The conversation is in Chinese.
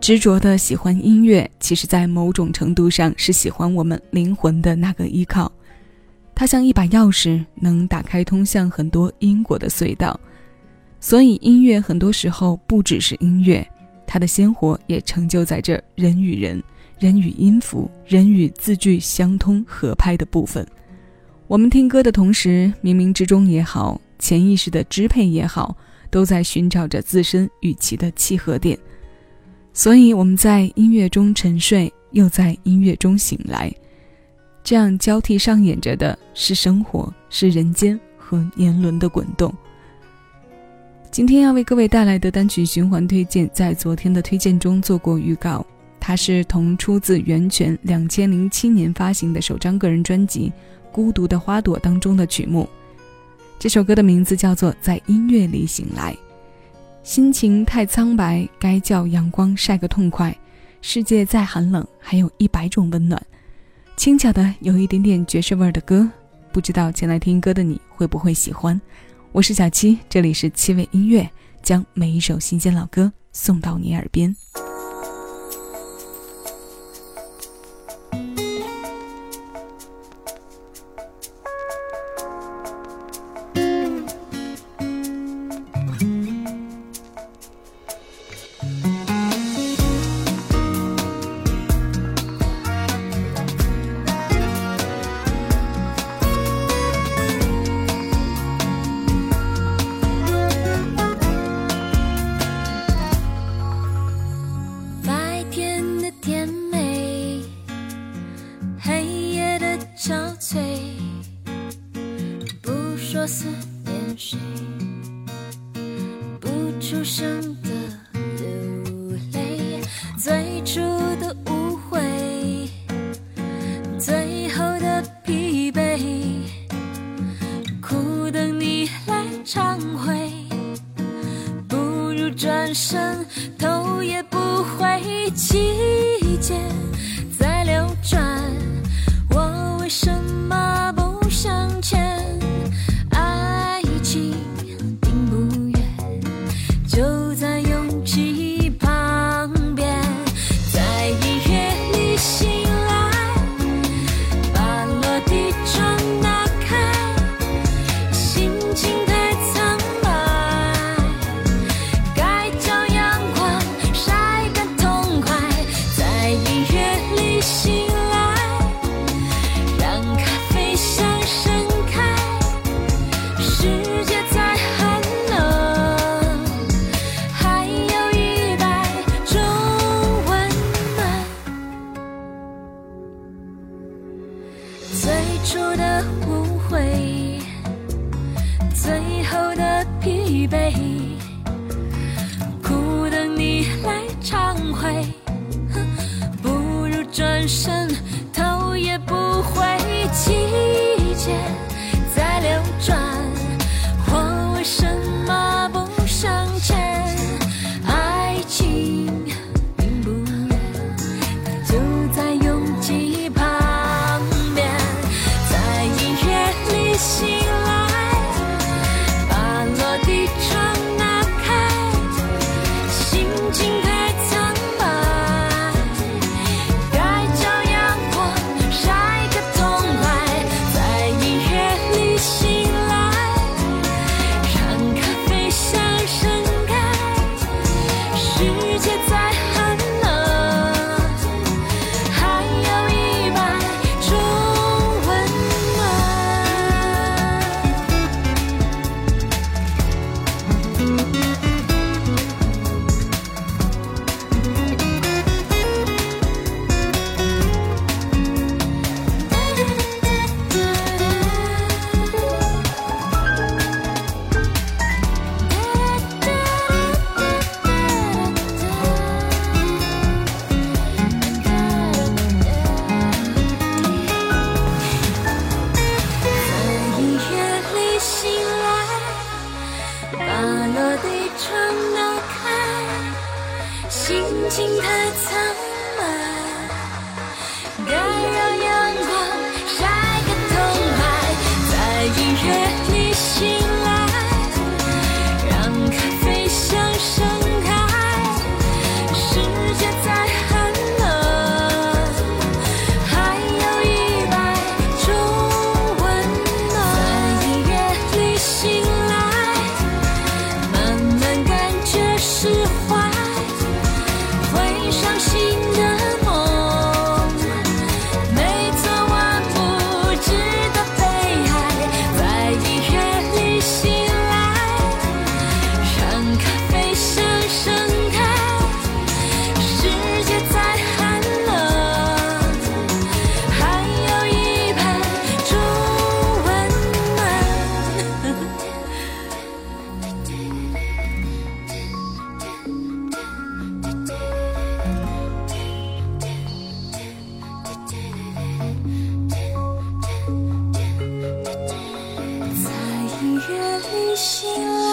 执着的喜欢音乐，其实，在某种程度上是喜欢我们灵魂的那个依靠。它像一把钥匙，能打开通向很多因果的隧道。所以，音乐很多时候不只是音乐，它的鲜活也成就在这人与人、人与音符、人与字句相通合拍的部分。我们听歌的同时，冥冥之中也好，潜意识的支配也好，都在寻找着自身与其的契合点。所以我们在音乐中沉睡，又在音乐中醒来，这样交替上演着的是生活，是人间和年轮的滚动。今天要为各位带来的单曲循环推荐，在昨天的推荐中做过预告，它是同出自源泉两千零七年发行的首张个人专辑《孤独的花朵》当中的曲目。这首歌的名字叫做《在音乐里醒来》。心情太苍白，该叫阳光晒个痛快。世界再寒冷，还有一百种温暖。轻巧的，有一点点爵士味儿的歌，不知道前来听歌的你会不会喜欢？我是小七，这里是七味音乐，将每一首新鲜老歌送到你耳边。出声的流泪，最初的误会，最后的疲惫，苦等你来忏悔，不如转身，头也不回，季节在流转，我为什转身，情太苍白。旅行。